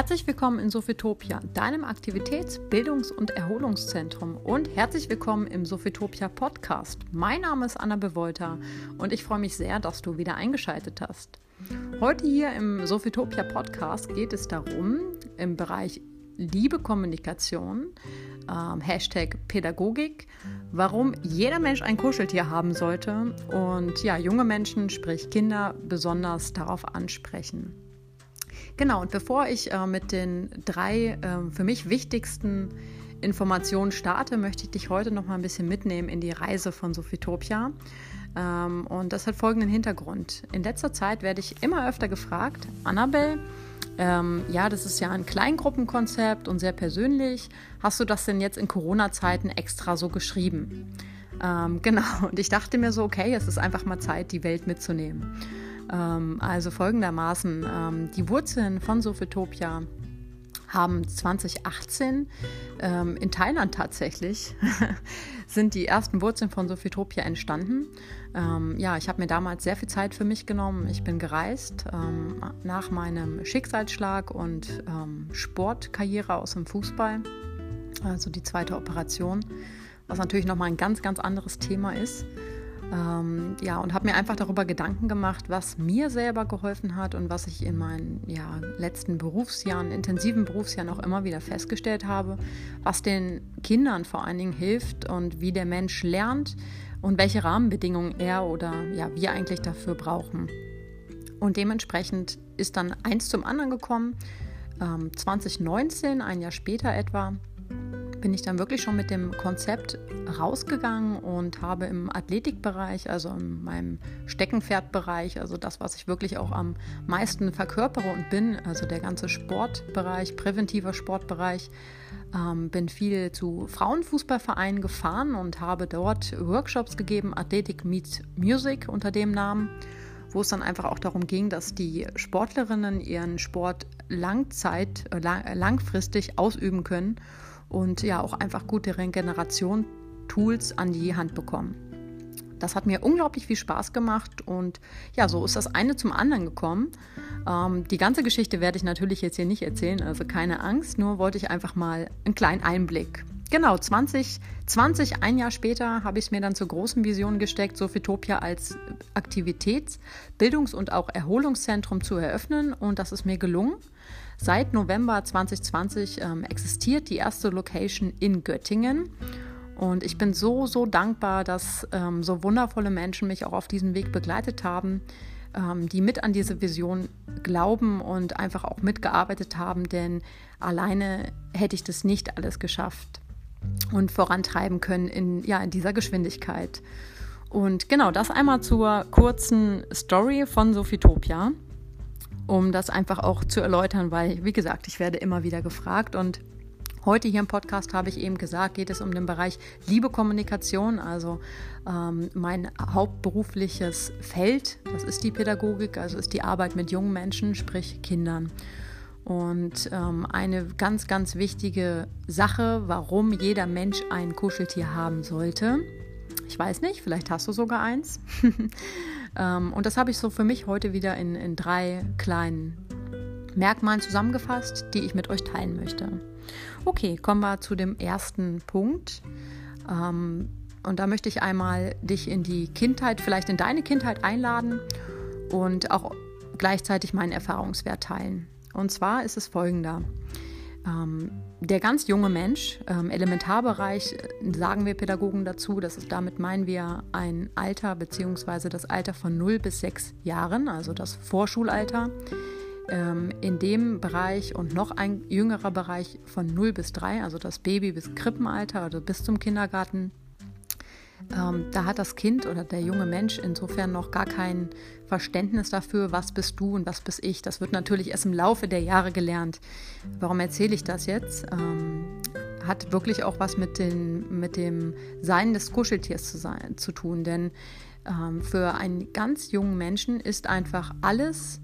Herzlich willkommen in Sophitopia, deinem Aktivitäts-, Bildungs- und Erholungszentrum und herzlich willkommen im Sophitopia Podcast. Mein Name ist Anna Bewolter und ich freue mich sehr, dass du wieder eingeschaltet hast. Heute hier im Sophitopia Podcast geht es darum, im Bereich Liebe Kommunikation, ähm, Hashtag Pädagogik, warum jeder Mensch ein Kuscheltier haben sollte und ja, junge Menschen, sprich Kinder, besonders darauf ansprechen. Genau, und bevor ich äh, mit den drei äh, für mich wichtigsten Informationen starte, möchte ich dich heute noch mal ein bisschen mitnehmen in die Reise von Sophitopia. Ähm, und das hat folgenden Hintergrund. In letzter Zeit werde ich immer öfter gefragt, Annabelle, ähm, ja, das ist ja ein Kleingruppenkonzept und sehr persönlich. Hast du das denn jetzt in Corona-Zeiten extra so geschrieben? Ähm, genau, und ich dachte mir so, okay, es ist einfach mal Zeit, die Welt mitzunehmen. Ähm, also folgendermaßen, ähm, die Wurzeln von Sophitopia haben 2018 ähm, in Thailand tatsächlich sind die ersten Wurzeln von Sophitopia entstanden. Ähm, ja, ich habe mir damals sehr viel Zeit für mich genommen. Ich bin gereist ähm, nach meinem Schicksalsschlag und ähm, Sportkarriere aus dem Fußball, also die zweite Operation, was natürlich nochmal ein ganz, ganz anderes Thema ist. Ähm, ja, und habe mir einfach darüber Gedanken gemacht, was mir selber geholfen hat und was ich in meinen ja, letzten Berufsjahren, intensiven Berufsjahren auch immer wieder festgestellt habe, was den Kindern vor allen Dingen hilft und wie der Mensch lernt und welche Rahmenbedingungen er oder ja, wir eigentlich dafür brauchen. Und dementsprechend ist dann eins zum anderen gekommen. Ähm, 2019, ein Jahr später etwa, bin ich dann wirklich schon mit dem Konzept rausgegangen und habe im Athletikbereich, also in meinem Steckenpferdbereich, also das, was ich wirklich auch am meisten verkörpere und bin, also der ganze Sportbereich, präventiver Sportbereich, ähm, bin viel zu Frauenfußballvereinen gefahren und habe dort Workshops gegeben, Athletik Meets Music unter dem Namen wo es dann einfach auch darum ging, dass die Sportlerinnen ihren Sport langzeit, äh, langfristig ausüben können und ja auch einfach gute Regeneration-Tools an die Hand bekommen. Das hat mir unglaublich viel Spaß gemacht und ja, so ist das eine zum anderen gekommen. Ähm, die ganze Geschichte werde ich natürlich jetzt hier nicht erzählen, also keine Angst, nur wollte ich einfach mal einen kleinen Einblick. Genau, 2020, ein Jahr später, habe ich es mir dann zur großen Vision gesteckt, Sophitopia als Aktivitäts-, Bildungs- und auch Erholungszentrum zu eröffnen und das ist mir gelungen. Seit November 2020 ähm, existiert die erste Location in Göttingen. Und ich bin so, so dankbar, dass ähm, so wundervolle Menschen mich auch auf diesem Weg begleitet haben, ähm, die mit an diese Vision glauben und einfach auch mitgearbeitet haben, denn alleine hätte ich das nicht alles geschafft und vorantreiben können in, ja, in dieser Geschwindigkeit. Und genau das einmal zur kurzen Story von Sophitopia um das einfach auch zu erläutern, weil, wie gesagt, ich werde immer wieder gefragt und Heute hier im Podcast habe ich eben gesagt, geht es um den Bereich Liebe Kommunikation, also ähm, mein hauptberufliches Feld, das ist die Pädagogik, also ist die Arbeit mit jungen Menschen, sprich Kindern. Und ähm, eine ganz, ganz wichtige Sache, warum jeder Mensch ein Kuscheltier haben sollte. Ich weiß nicht, vielleicht hast du sogar eins. Ähm, und das habe ich so für mich heute wieder in, in drei kleinen Merkmalen zusammengefasst, die ich mit euch teilen möchte. Okay, kommen wir zu dem ersten Punkt. Ähm, und da möchte ich einmal dich in die Kindheit, vielleicht in deine Kindheit einladen und auch gleichzeitig meinen Erfahrungswert teilen. Und zwar ist es folgender. Ähm, der ganz junge Mensch, ähm, Elementarbereich, äh, sagen wir Pädagogen dazu, das ist, damit meinen wir ein Alter bzw. das Alter von 0 bis 6 Jahren, also das Vorschulalter. Ähm, in dem Bereich und noch ein jüngerer Bereich von 0 bis 3, also das Baby bis Krippenalter, also bis zum Kindergarten, ähm, da hat das Kind oder der junge Mensch insofern noch gar kein Verständnis dafür, was bist du und was bist ich. Das wird natürlich erst im Laufe der Jahre gelernt. Warum erzähle ich das jetzt? Ähm, hat wirklich auch was mit, den, mit dem Sein des Kuscheltiers zu, sein, zu tun. Denn ähm, für einen ganz jungen Menschen ist einfach alles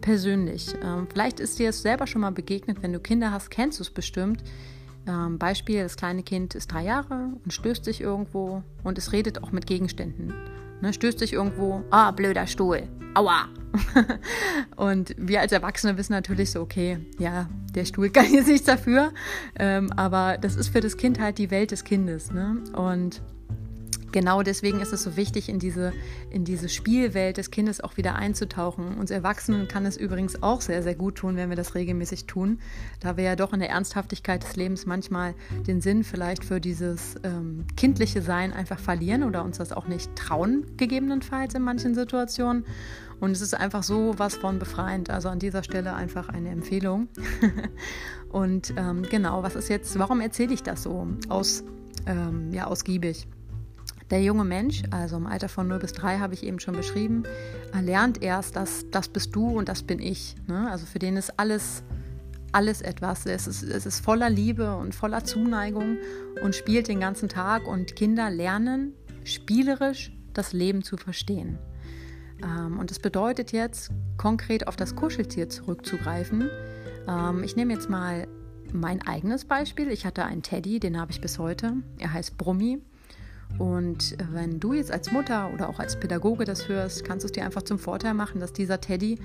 persönlich. Ähm, vielleicht ist dir es selber schon mal begegnet, wenn du Kinder hast, kennst du es bestimmt ähm, Beispiel, das kleine Kind ist drei Jahre und stößt sich irgendwo und es redet auch mit Gegenständen. Ne, stößt dich irgendwo, ah, blöder Stuhl, aua. und wir als Erwachsene wissen natürlich so, okay, ja, der Stuhl kann jetzt nichts dafür, ähm, aber das ist für das Kind halt die Welt des Kindes. Ne? Und genau deswegen ist es so wichtig, in diese, in diese Spielwelt des Kindes auch wieder einzutauchen. Uns Erwachsenen kann es übrigens auch sehr, sehr gut tun, wenn wir das regelmäßig tun, da wir ja doch in der Ernsthaftigkeit des Lebens manchmal den Sinn vielleicht für dieses ähm, kindliche Sein einfach verlieren oder uns das auch nicht trauen, gegebenenfalls in manchen Situationen. Und es ist einfach so was von befreiend. Also an dieser Stelle einfach eine Empfehlung. und ähm, genau, was ist jetzt, warum erzähle ich das so aus, ähm, ja, ausgiebig? Der junge Mensch, also im Alter von 0 bis 3 habe ich eben schon beschrieben, lernt erst, dass das bist du und das bin ich. Ne? Also für den ist alles, alles etwas. Es ist, es ist voller Liebe und voller Zuneigung und spielt den ganzen Tag. Und Kinder lernen spielerisch das Leben zu verstehen. Ähm, und das bedeutet jetzt konkret auf das Kuscheltier zurückzugreifen. Ähm, ich nehme jetzt mal mein eigenes Beispiel. Ich hatte einen Teddy, den habe ich bis heute. Er heißt Brummi. Und wenn du jetzt als Mutter oder auch als Pädagoge das hörst, kannst du es dir einfach zum Vorteil machen, dass dieser Teddy,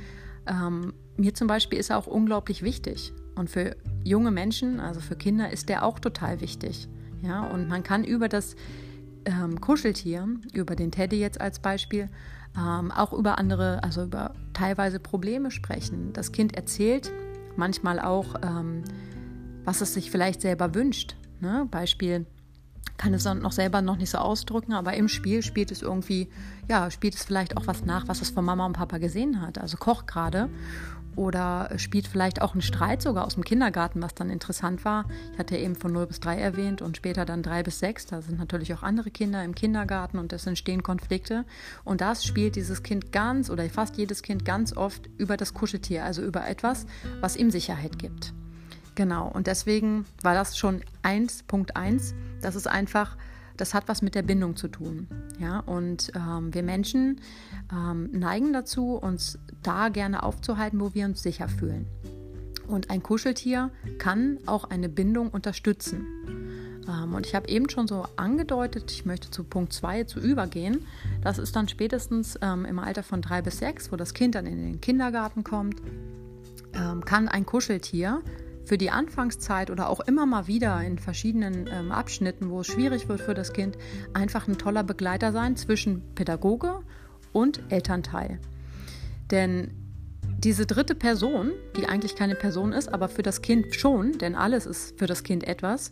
ähm, mir zum Beispiel ist er auch unglaublich wichtig. Und für junge Menschen, also für Kinder, ist der auch total wichtig. Ja, und man kann über das ähm, Kuscheltier, über den Teddy jetzt als Beispiel, ähm, auch über andere, also über teilweise Probleme sprechen. Das Kind erzählt manchmal auch, ähm, was es sich vielleicht selber wünscht. Ne? Beispiel, kann es noch selber noch nicht so ausdrücken, aber im Spiel spielt es irgendwie, ja, spielt es vielleicht auch was nach, was es von Mama und Papa gesehen hat. Also kocht gerade oder spielt vielleicht auch einen Streit sogar aus dem Kindergarten, was dann interessant war. Ich hatte eben von 0 bis 3 erwähnt und später dann 3 bis 6. Da sind natürlich auch andere Kinder im Kindergarten und es entstehen Konflikte. Und das spielt dieses Kind ganz oder fast jedes Kind ganz oft über das Kuscheltier, also über etwas, was ihm Sicherheit gibt. Genau, und deswegen war das schon 1.1. Das ist einfach, das hat was mit der Bindung zu tun. Ja, und ähm, wir Menschen ähm, neigen dazu, uns da gerne aufzuhalten, wo wir uns sicher fühlen. Und ein Kuscheltier kann auch eine Bindung unterstützen. Ähm, und ich habe eben schon so angedeutet, ich möchte zu Punkt 2 zu übergehen. Das ist dann spätestens ähm, im Alter von drei bis sechs, wo das Kind dann in den Kindergarten kommt, ähm, kann ein Kuscheltier für die Anfangszeit oder auch immer mal wieder in verschiedenen ähm, Abschnitten, wo es schwierig wird für das Kind, einfach ein toller Begleiter sein zwischen Pädagoge und Elternteil. Denn diese dritte Person, die eigentlich keine Person ist, aber für das Kind schon, denn alles ist für das Kind etwas,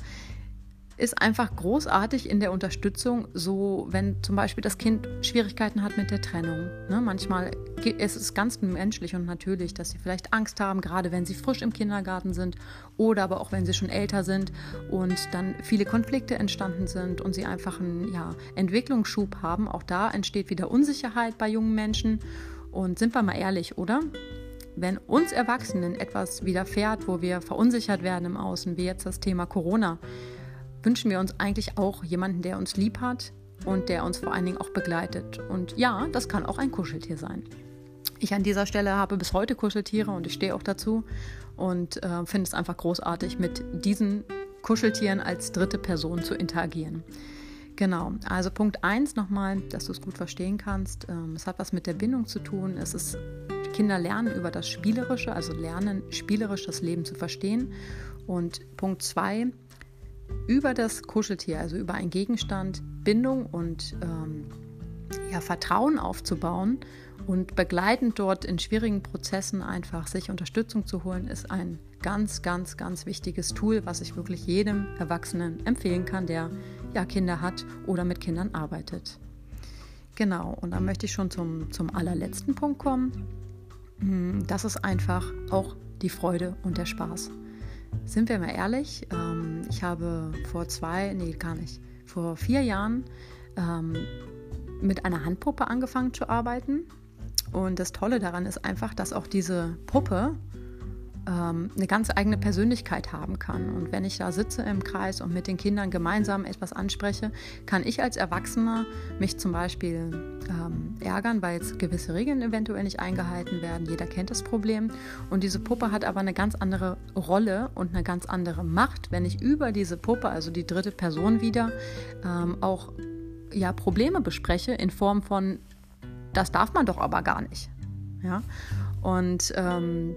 ist einfach großartig in der Unterstützung, so wenn zum Beispiel das Kind Schwierigkeiten hat mit der Trennung. Ne? Manchmal ist es ganz menschlich und natürlich, dass sie vielleicht Angst haben, gerade wenn sie frisch im Kindergarten sind oder aber auch wenn sie schon älter sind und dann viele Konflikte entstanden sind und sie einfach einen ja, Entwicklungsschub haben. Auch da entsteht wieder Unsicherheit bei jungen Menschen. Und sind wir mal ehrlich, oder? wenn uns Erwachsenen etwas widerfährt, wo wir verunsichert werden im Außen, wie jetzt das Thema Corona, wünschen wir uns eigentlich auch jemanden, der uns lieb hat und der uns vor allen Dingen auch begleitet. Und ja, das kann auch ein Kuscheltier sein. Ich an dieser Stelle habe bis heute Kuscheltiere und ich stehe auch dazu und äh, finde es einfach großartig, mit diesen Kuscheltieren als dritte Person zu interagieren. Genau, also Punkt 1 nochmal, dass du es gut verstehen kannst. Ähm, es hat was mit der Bindung zu tun. Es ist, Kinder lernen über das Spielerische, also lernen spielerisch das Leben zu verstehen. Und Punkt 2, über das Kuscheltier, also über einen Gegenstand, Bindung und ähm, ja, Vertrauen aufzubauen und begleitend dort in schwierigen Prozessen einfach sich Unterstützung zu holen, ist ein ganz, ganz, ganz wichtiges Tool, was ich wirklich jedem Erwachsenen empfehlen kann, der ja Kinder hat oder mit Kindern arbeitet. Genau, und dann möchte ich schon zum, zum allerletzten Punkt kommen. Hm, das ist einfach auch die Freude und der Spaß. Sind wir mal ehrlich, ähm, ich habe vor zwei, nee, gar nicht, vor vier Jahren ähm, mit einer Handpuppe angefangen zu arbeiten. Und das Tolle daran ist einfach, dass auch diese Puppe eine ganz eigene Persönlichkeit haben kann. Und wenn ich da sitze im Kreis und mit den Kindern gemeinsam etwas anspreche, kann ich als Erwachsener mich zum Beispiel ähm, ärgern, weil jetzt gewisse Regeln eventuell nicht eingehalten werden. Jeder kennt das Problem. Und diese Puppe hat aber eine ganz andere Rolle und eine ganz andere Macht, wenn ich über diese Puppe, also die dritte Person wieder, ähm, auch ja, Probleme bespreche in Form von, das darf man doch aber gar nicht. Ja? Und ähm,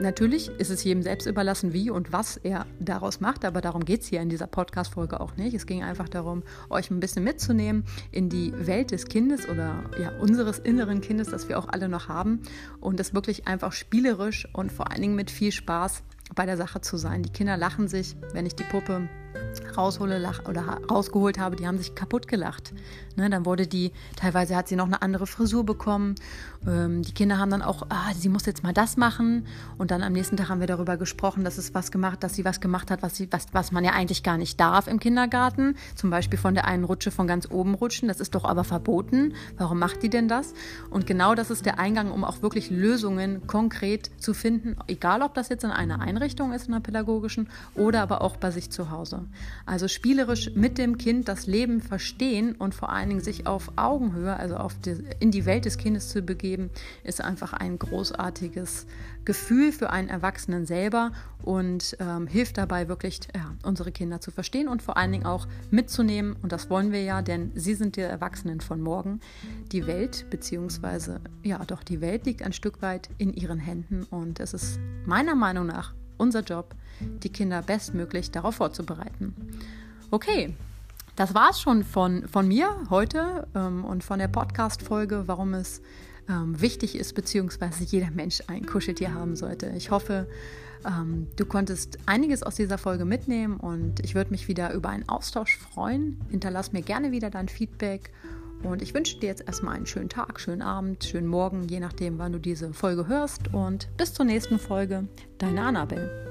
Natürlich ist es jedem selbst überlassen, wie und was er daraus macht, aber darum geht es hier in dieser Podcast-Folge auch nicht. Es ging einfach darum, euch ein bisschen mitzunehmen in die Welt des Kindes oder ja, unseres inneren Kindes, das wir auch alle noch haben und das wirklich einfach spielerisch und vor allen Dingen mit viel Spaß bei der Sache zu sein. Die Kinder lachen sich, wenn ich die Puppe raushole oder rausgeholt habe, die haben sich kaputt gelacht. Ne, dann wurde die, teilweise hat sie noch eine andere Frisur bekommen. Ähm, die Kinder haben dann auch, ah, sie muss jetzt mal das machen. Und dann am nächsten Tag haben wir darüber gesprochen, dass es was gemacht, dass sie was gemacht hat, was, sie, was, was man ja eigentlich gar nicht darf im Kindergarten. Zum Beispiel von der einen Rutsche von ganz oben rutschen. Das ist doch aber verboten. Warum macht die denn das? Und genau das ist der Eingang, um auch wirklich Lösungen konkret zu finden, egal ob das jetzt in einer Einrichtung ist, in einer pädagogischen, oder aber auch bei sich zu Hause. Also spielerisch mit dem Kind das Leben verstehen und vor allen Dingen sich auf Augenhöhe, also auf die, in die Welt des Kindes zu begeben, ist einfach ein großartiges Gefühl für einen Erwachsenen selber und ähm, hilft dabei wirklich, ja, unsere Kinder zu verstehen und vor allen Dingen auch mitzunehmen. Und das wollen wir ja, denn sie sind die Erwachsenen von morgen. Die Welt, beziehungsweise ja, doch die Welt liegt ein Stück weit in ihren Händen und es ist meiner Meinung nach unser Job, die Kinder bestmöglich darauf vorzubereiten. Okay, das war es schon von, von mir heute ähm, und von der Podcast-Folge, warum es ähm, wichtig ist, beziehungsweise jeder Mensch ein Kuscheltier haben sollte. Ich hoffe, ähm, du konntest einiges aus dieser Folge mitnehmen und ich würde mich wieder über einen Austausch freuen. Hinterlass mir gerne wieder dein Feedback und ich wünsche dir jetzt erstmal einen schönen Tag, schönen Abend, schönen Morgen, je nachdem, wann du diese Folge hörst. Und bis zur nächsten Folge, deine Annabelle.